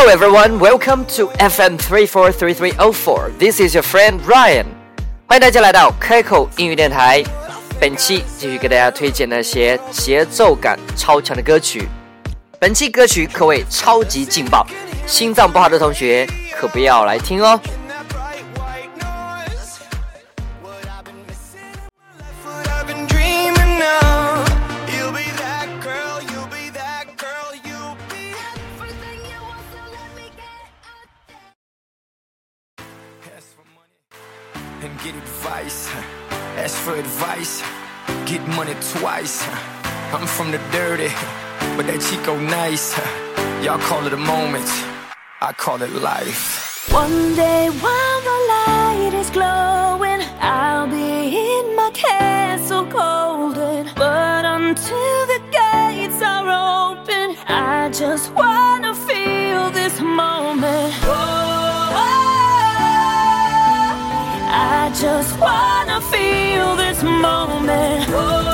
Hello everyone, welcome to FM three four three three o four. This is your friend Ryan. 欢迎大家来到开口英语电台。本期继续给大家推荐那些节奏感超强的歌曲。本期歌曲可谓超级劲爆，心脏不好的同学可不要来听哦。Get money twice. I'm from the dirty, but that Chico nice. Y'all call it a moment, I call it life. One day while the light is glowing, I'll be in my castle golden. But until the gates are open, I just wanna feel this moment. Oh, I just wanna feel this moment. Oh,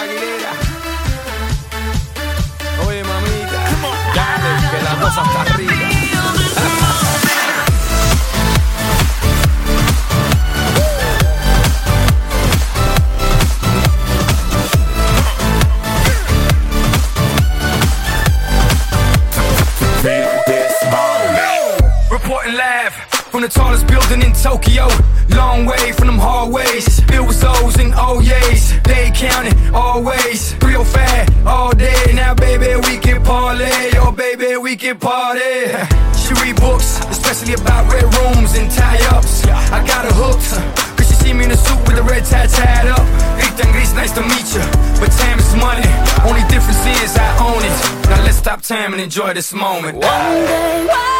Aguilera. Oye, mamita, dale, que la cosa está arriba. Feel this moment. Reporting live from the tallest building in Tokyo. Baby, party. She read books, especially about red rooms and tie ups. I got her hooked. Cause she see me in a suit with a red tie tied up. Rita Gris, nice to meet you. But time is money. Only difference is I own it. Now let's stop time and enjoy this moment. One day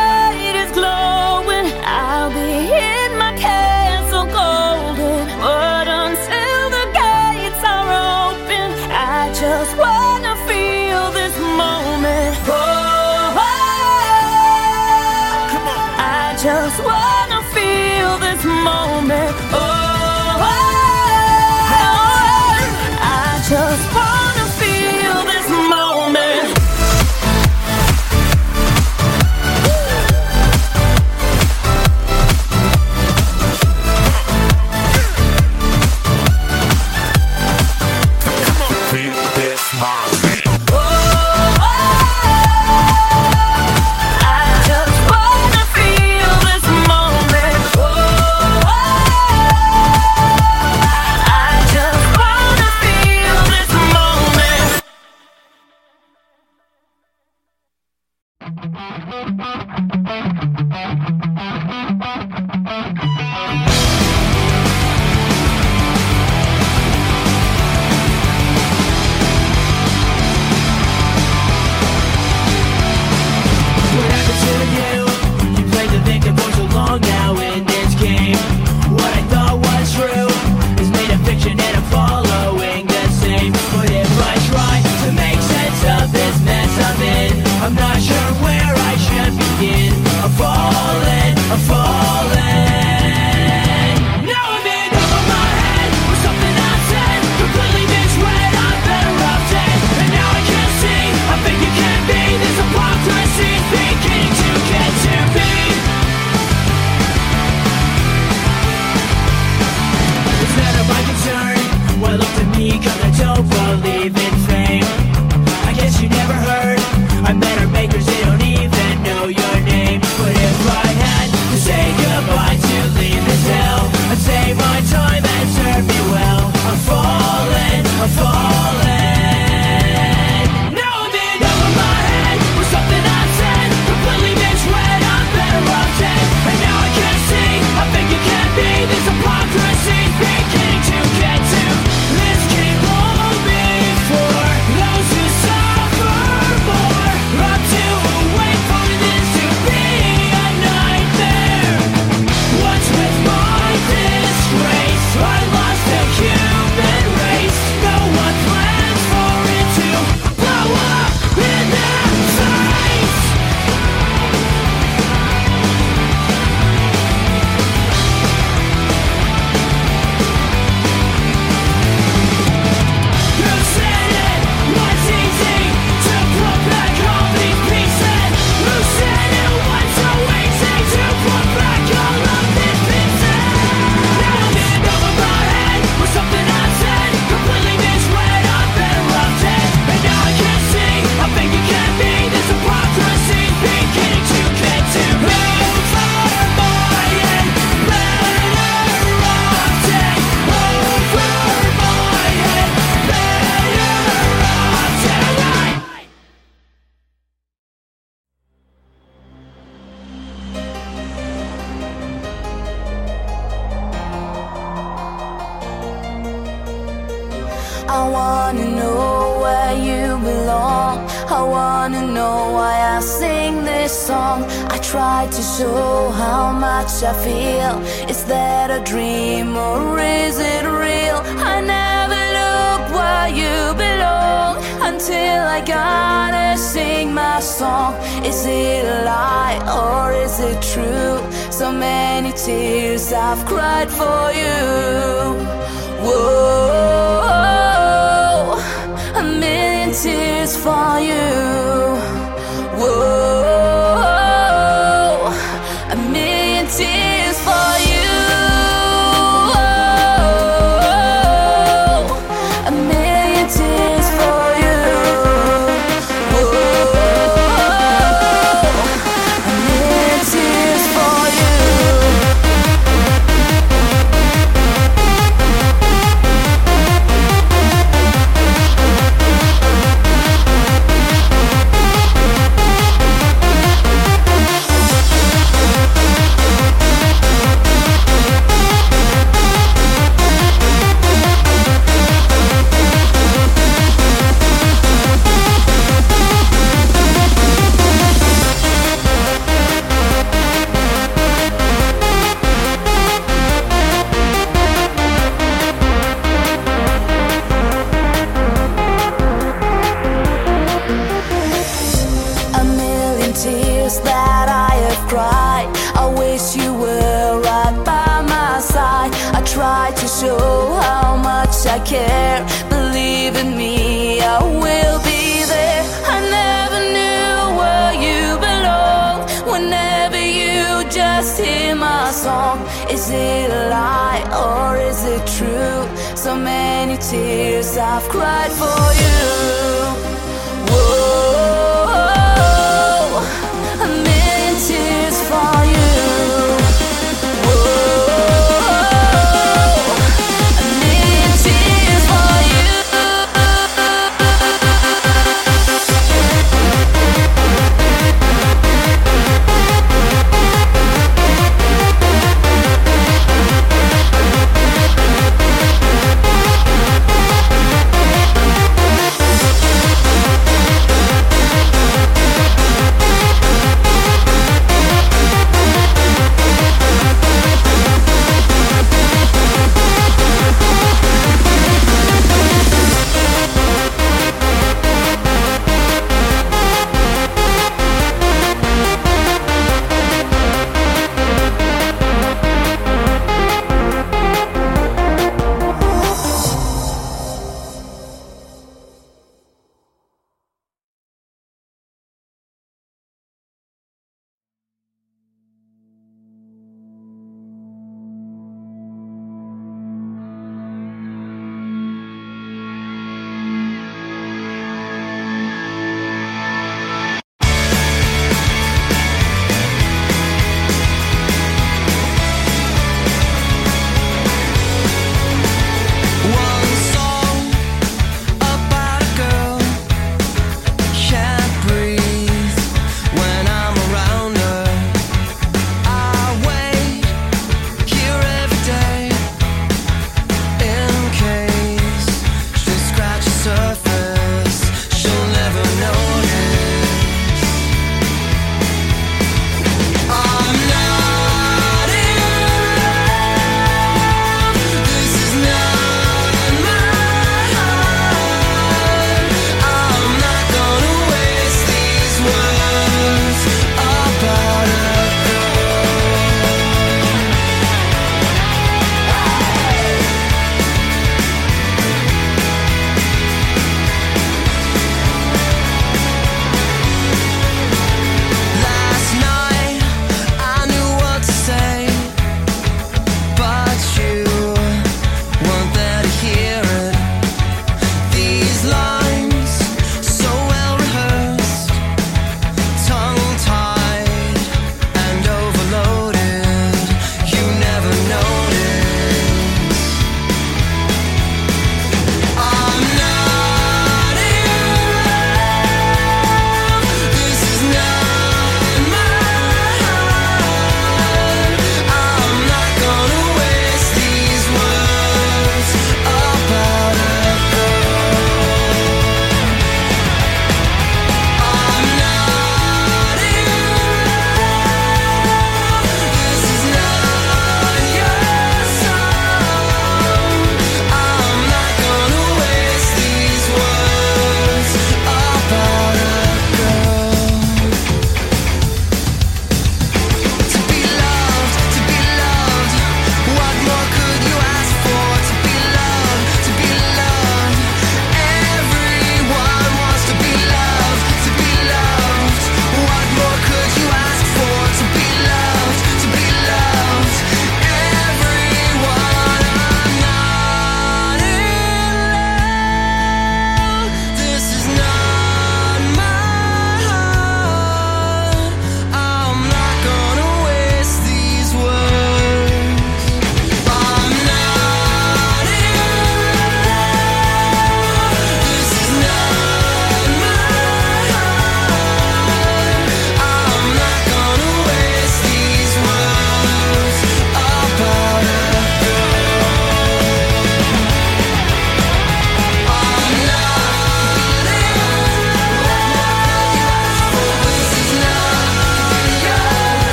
this song. I try to show how much I feel. Is that a dream or is it real? I never look where you belong until I gotta sing my song. Is it a lie or is it true? So many tears I've cried for you. Whoa, a million tears for you. Whoa, tears that I have cried. I wish you were right by my side. I try to show how much I care. Believe in me, I will be there. I never knew where you belong. Whenever you just hear my song, is it a lie or is it true? So many tears I've cried for you.